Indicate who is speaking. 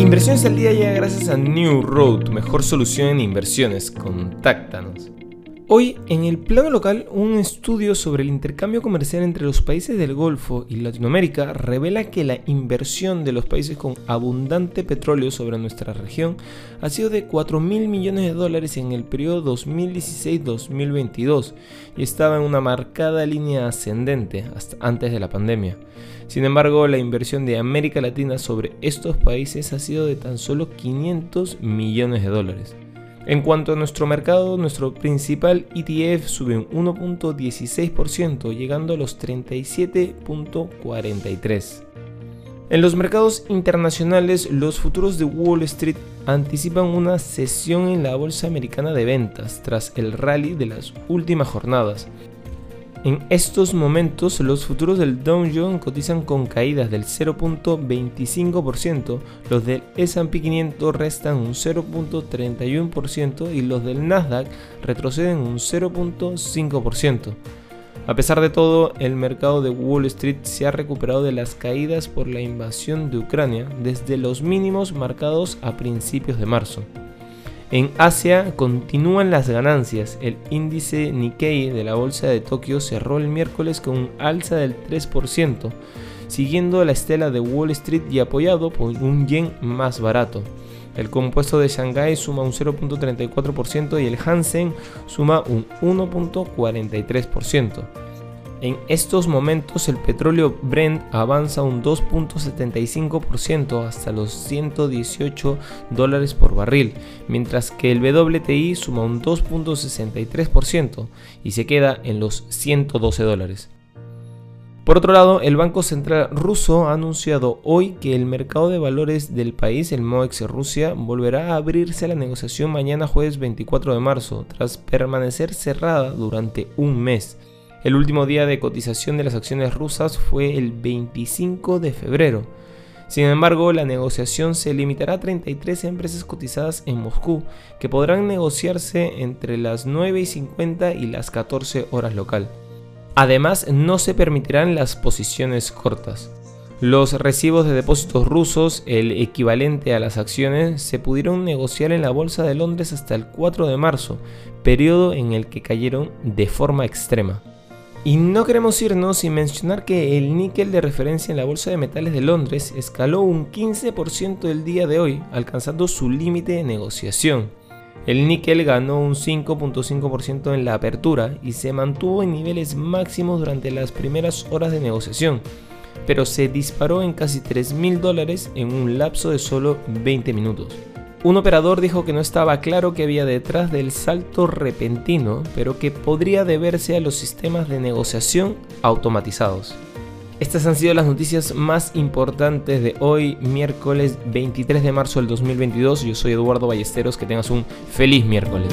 Speaker 1: Inversiones al día llega gracias a New Road, mejor solución en inversiones. Contáctanos. Hoy, en el plano local, un estudio sobre el intercambio comercial entre los países del Golfo y Latinoamérica revela que la inversión de los países con abundante petróleo sobre nuestra región ha sido de 4 mil millones de dólares en el periodo 2016-2022 y estaba en una marcada línea ascendente hasta antes de la pandemia. Sin embargo, la inversión de América Latina sobre estos países ha sido de tan solo 500 millones de dólares. En cuanto a nuestro mercado, nuestro principal ETF sube un 1.16%, llegando a los 37.43. En los mercados internacionales, los futuros de Wall Street anticipan una sesión en la bolsa americana de ventas tras el rally de las últimas jornadas, en estos momentos, los futuros del Dow Jones cotizan con caídas del 0.25%, los del S&P 500 restan un 0.31% y los del Nasdaq retroceden un 0.5%. A pesar de todo, el mercado de Wall Street se ha recuperado de las caídas por la invasión de Ucrania desde los mínimos marcados a principios de marzo. En Asia continúan las ganancias. El índice Nikkei de la bolsa de Tokio cerró el miércoles con un alza del 3%, siguiendo la estela de Wall Street y apoyado por un yen más barato. El compuesto de Shanghai suma un 0.34% y el Hansen suma un 1.43%. En estos momentos el petróleo Brent avanza un 2.75% hasta los 118 dólares por barril, mientras que el WTI suma un 2.63% y se queda en los 112 dólares. Por otro lado, el Banco Central ruso ha anunciado hoy que el mercado de valores del país, el MOEX Rusia, volverá a abrirse a la negociación mañana jueves 24 de marzo, tras permanecer cerrada durante un mes. El último día de cotización de las acciones rusas fue el 25 de febrero. Sin embargo, la negociación se limitará a 33 empresas cotizadas en Moscú, que podrán negociarse entre las 9 y 50 y las 14 horas local. Además, no se permitirán las posiciones cortas. Los recibos de depósitos rusos, el equivalente a las acciones, se pudieron negociar en la Bolsa de Londres hasta el 4 de marzo, periodo en el que cayeron de forma extrema. Y no queremos irnos sin mencionar que el níquel de referencia en la Bolsa de Metales de Londres escaló un 15% el día de hoy, alcanzando su límite de negociación. El níquel ganó un 5.5% en la apertura y se mantuvo en niveles máximos durante las primeras horas de negociación, pero se disparó en casi 3.000 dólares en un lapso de solo 20 minutos. Un operador dijo que no estaba claro qué había detrás del salto repentino, pero que podría deberse a los sistemas de negociación automatizados. Estas han sido las noticias más importantes de hoy, miércoles 23 de marzo del 2022. Yo soy Eduardo Ballesteros, que tengas un feliz miércoles.